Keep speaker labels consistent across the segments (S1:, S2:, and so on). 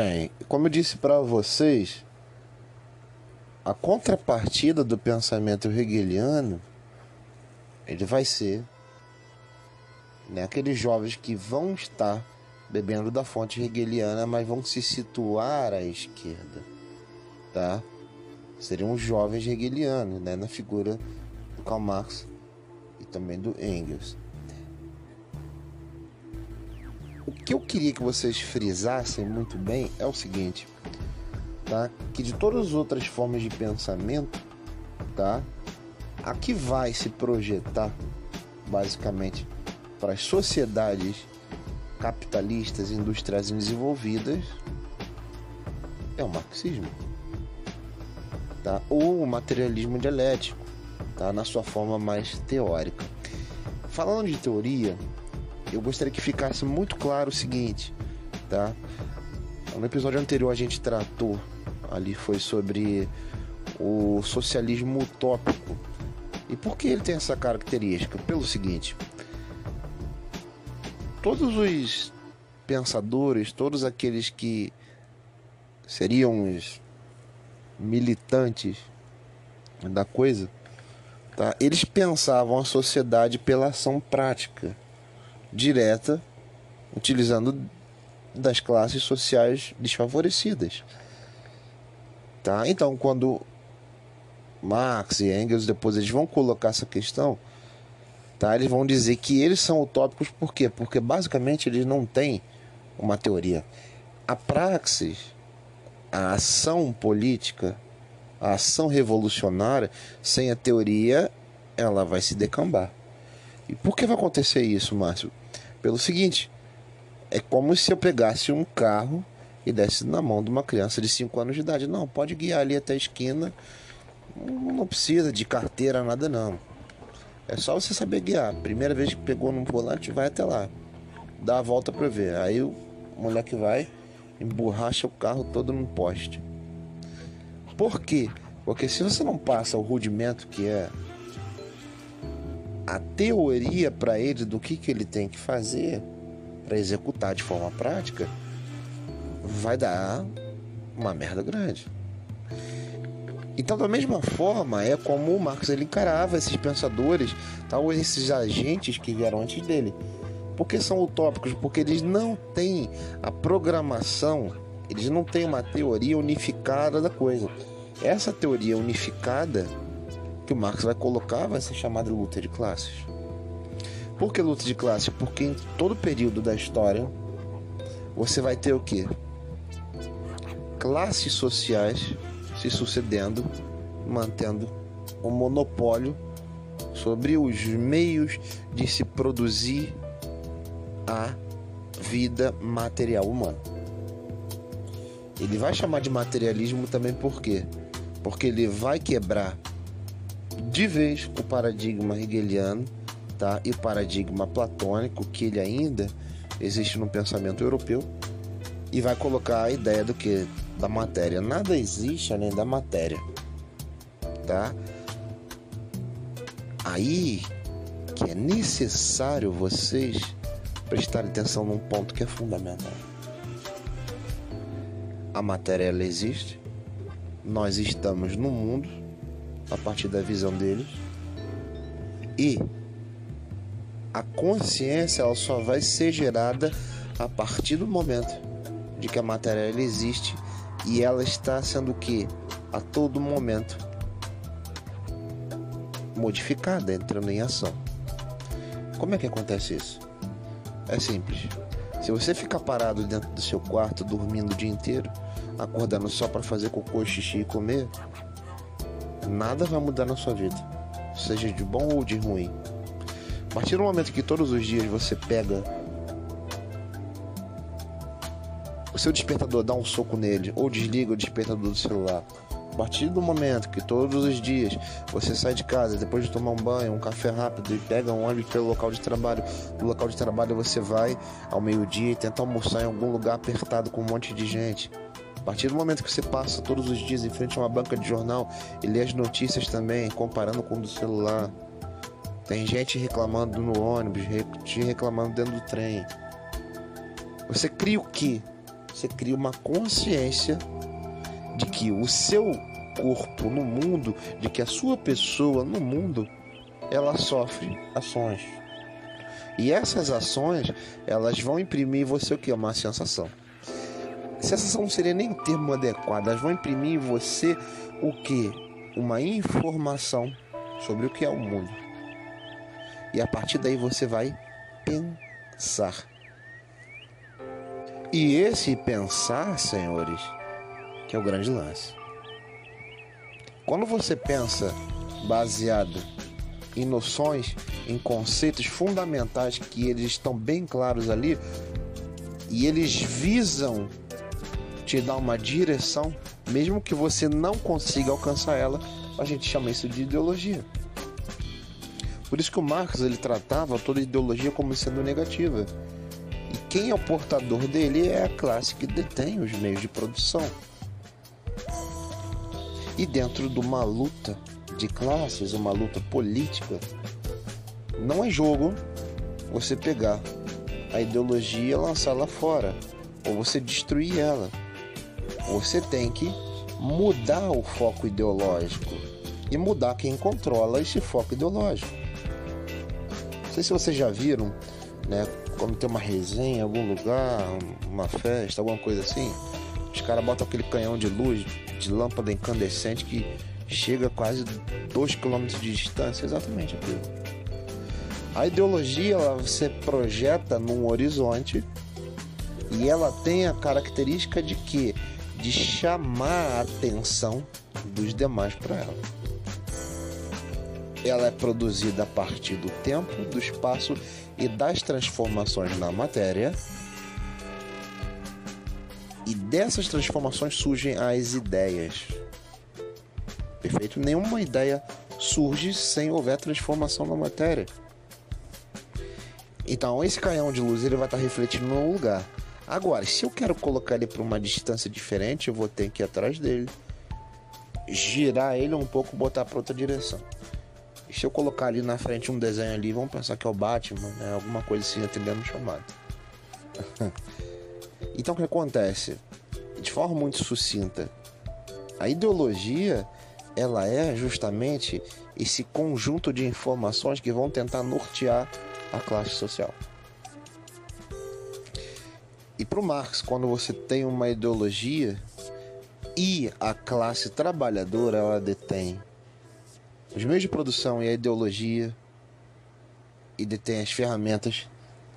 S1: Bem, como eu disse para vocês, a contrapartida do pensamento hegeliano ele vai ser né, aqueles jovens que vão estar bebendo da fonte hegeliana, mas vão se situar à esquerda, tá? Seriam os jovens hegelianos, né, na figura do Karl Marx e também do Engels. O que eu queria que vocês frisassem muito bem é o seguinte, tá? Que de todas as outras formas de pensamento, tá? A que vai se projetar basicamente para as sociedades capitalistas industriais desenvolvidas é o marxismo, tá? Ou o materialismo dialético, tá? Na sua forma mais teórica. Falando de teoria, eu gostaria que ficasse muito claro o seguinte, tá? No episódio anterior a gente tratou ali foi sobre o socialismo utópico. E por que ele tem essa característica? Pelo seguinte, todos os pensadores, todos aqueles que seriam os militantes da coisa, tá? eles pensavam a sociedade pela ação prática, direta, utilizando das classes sociais desfavorecidas. Tá? Então, quando Marx e Engels depois eles vão colocar essa questão, tá? Eles vão dizer que eles são utópicos por quê? Porque basicamente eles não têm uma teoria. A praxis, a ação política, a ação revolucionária, sem a teoria, ela vai se decambar. E por que vai acontecer isso, Márcio? Pelo seguinte, é como se eu pegasse um carro e desse na mão de uma criança de 5 anos de idade. Não, pode guiar ali até a esquina. Não precisa de carteira, nada não. É só você saber guiar. Primeira vez que pegou no volante, vai até lá. Dá a volta para ver. Aí o moleque vai, emborracha o carro todo no poste. Por quê? Porque se você não passa o rudimento que é a teoria para ele do que, que ele tem que fazer para executar de forma prática, vai dar uma merda grande. Então, da mesma forma, é como o Marx ele encarava esses pensadores, tal, esses agentes que vieram antes dele. Porque são utópicos? Porque eles não têm a programação, eles não têm uma teoria unificada da coisa. Essa teoria unificada que o Marx vai colocar vai ser chamada luta de classes. Por que luta de classes? Porque em todo período da história você vai ter o que? Classes sociais se sucedendo, mantendo o um monopólio sobre os meios de se produzir a vida material humana. Ele vai chamar de materialismo também por quê? Porque ele vai quebrar de vez o paradigma hegeliano tá? e o paradigma platônico que ele ainda existe no pensamento europeu e vai colocar a ideia do que da matéria. Nada existe além da matéria, tá? Aí que é necessário vocês prestarem atenção num ponto que é fundamental. A matéria ela existe. Nós estamos no mundo a partir da visão deles. E a consciência ela só vai ser gerada a partir do momento de que a matéria ela existe e ela está sendo o que a todo momento modificada, entrando em ação. Como é que acontece isso? É simples. Se você ficar parado dentro do seu quarto dormindo o dia inteiro, acordando só para fazer cocô, xixi e comer, nada vai mudar na sua vida, seja de bom ou de ruim. A partir do momento que todos os dias você pega o seu despertador dá um soco nele ou desliga o despertador do celular. A partir do momento que todos os dias você sai de casa depois de tomar um banho, um café rápido e pega um ônibus pelo local de trabalho, no local de trabalho você vai ao meio-dia e tenta almoçar em algum lugar apertado com um monte de gente. Partir do momento que você passa todos os dias em frente a uma banca de jornal e lê as notícias também, comparando com o do celular. Tem gente reclamando no ônibus, gente reclamando dentro do trem. Você cria o que? você cria uma consciência de que o seu corpo no mundo, de que a sua pessoa no mundo, ela sofre ações. E essas ações, elas vão imprimir em você o que? Uma sensação. Sensação não seria nem termo adequado, elas vão imprimir em você o que? Uma informação sobre o que é o mundo. E a partir daí você vai pensar. E esse pensar, senhores, que é o grande lance. Quando você pensa baseado em noções, em conceitos fundamentais que eles estão bem claros ali e eles visam te dar uma direção, mesmo que você não consiga alcançar ela, a gente chama isso de ideologia. Por isso que o Marx ele tratava toda ideologia como sendo negativa. E quem é o portador dele é a classe que detém os meios de produção. E dentro de uma luta de classes, uma luta política, não é jogo você pegar a ideologia e lançá-la fora, ou você destruir ela. Você tem que mudar o foco ideológico e mudar quem controla esse foco ideológico. Não sei se vocês já viram, né, quando tem uma resenha em algum lugar, uma festa, alguma coisa assim, os caras botam aquele canhão de luz de lâmpada incandescente que chega a quase 2 km de distância, exatamente aquilo. A ideologia ela você projeta num horizonte e ela tem a característica de que de chamar a atenção dos demais para ela. Ela é produzida a partir do tempo, do espaço e das transformações na matéria e dessas transformações surgem as ideias. Perfeito? Nenhuma ideia surge sem houver transformação na matéria. Então, esse canhão de luz ele vai estar refletindo no lugar. Agora, se eu quero colocar ele para uma distância diferente, eu vou ter que ir atrás dele, girar ele um pouco, botar para outra direção. E se eu colocar ali na frente um desenho ali, vamos pensar que é o Batman, né? Alguma coisa assim atendendo o chamado. Então o que acontece? De forma muito sucinta, a ideologia ela é justamente esse conjunto de informações que vão tentar nortear a classe social. E para o Marx, quando você tem uma ideologia e a classe trabalhadora ela detém os meios de produção e a ideologia e detém as ferramentas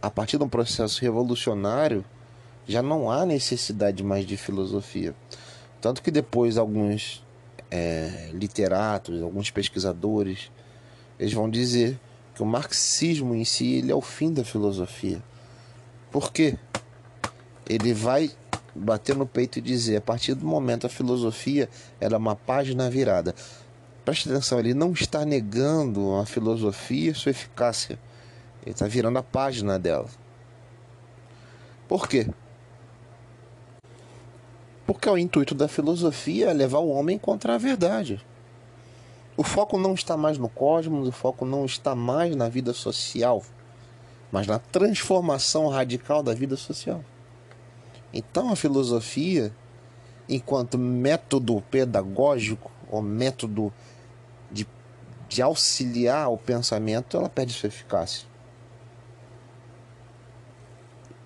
S1: a partir de um processo revolucionário já não há necessidade mais de filosofia. Tanto que depois alguns é, literatos, alguns pesquisadores, eles vão dizer que o marxismo em si ele é o fim da filosofia. Por quê? Ele vai bater no peito e dizer, a partir do momento a filosofia era é uma página virada. Preste atenção, ele não está negando a filosofia e sua eficácia. Ele está virando a página dela. Por quê? Porque o intuito da filosofia é levar o homem contra a verdade. O foco não está mais no cosmos, o foco não está mais na vida social, mas na transformação radical da vida social. Então a filosofia, enquanto método pedagógico ou método de, de auxiliar o pensamento, ela perde sua eficácia.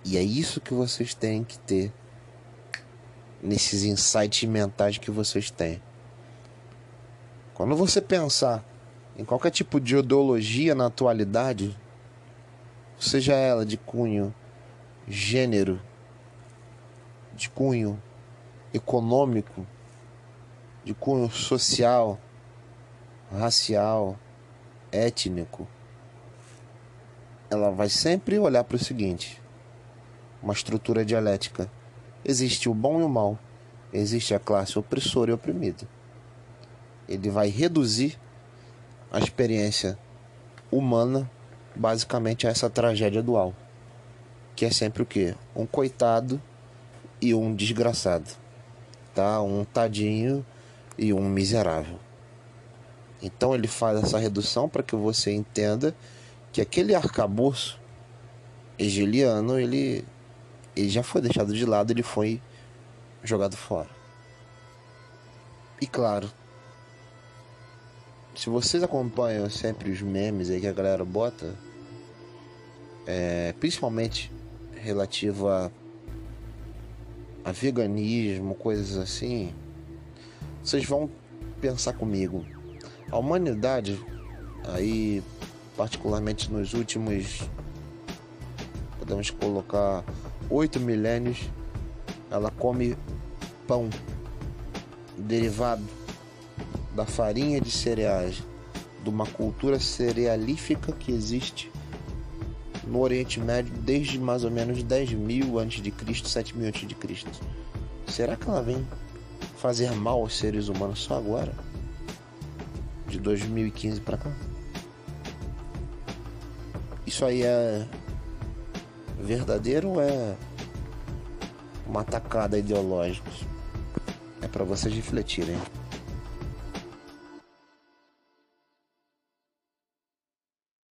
S1: E é isso que vocês têm que ter nesses insights mentais que vocês têm. Quando você pensar em qualquer tipo de ideologia na atualidade, seja ela de cunho gênero, de cunho econômico, de cunho social, racial, étnico, ela vai sempre olhar para o seguinte: uma estrutura dialética Existe o bom e o mal. Existe a classe opressora e oprimida. Ele vai reduzir a experiência humana basicamente a essa tragédia dual, que é sempre o que? Um coitado e um desgraçado, tá? Um tadinho e um miserável. Então ele faz essa redução para que você entenda que aquele arcabouço hegeliano ele ele já foi deixado de lado, ele foi jogado fora. E claro, se vocês acompanham sempre os memes aí que a galera bota, é, principalmente relativo a, a veganismo, coisas assim, vocês vão pensar comigo. A humanidade, aí, particularmente nos últimos, podemos colocar, oito milênios, ela come pão derivado da farinha de cereais, de uma cultura cerealífica que existe no Oriente Médio desde mais ou menos 10 mil antes de Cristo, 7 mil antes de Cristo. Será que ela vem fazer mal aos seres humanos só agora? De 2015 para cá? Isso aí é verdadeiro ou é uma atacada ideológica? É para vocês refletirem.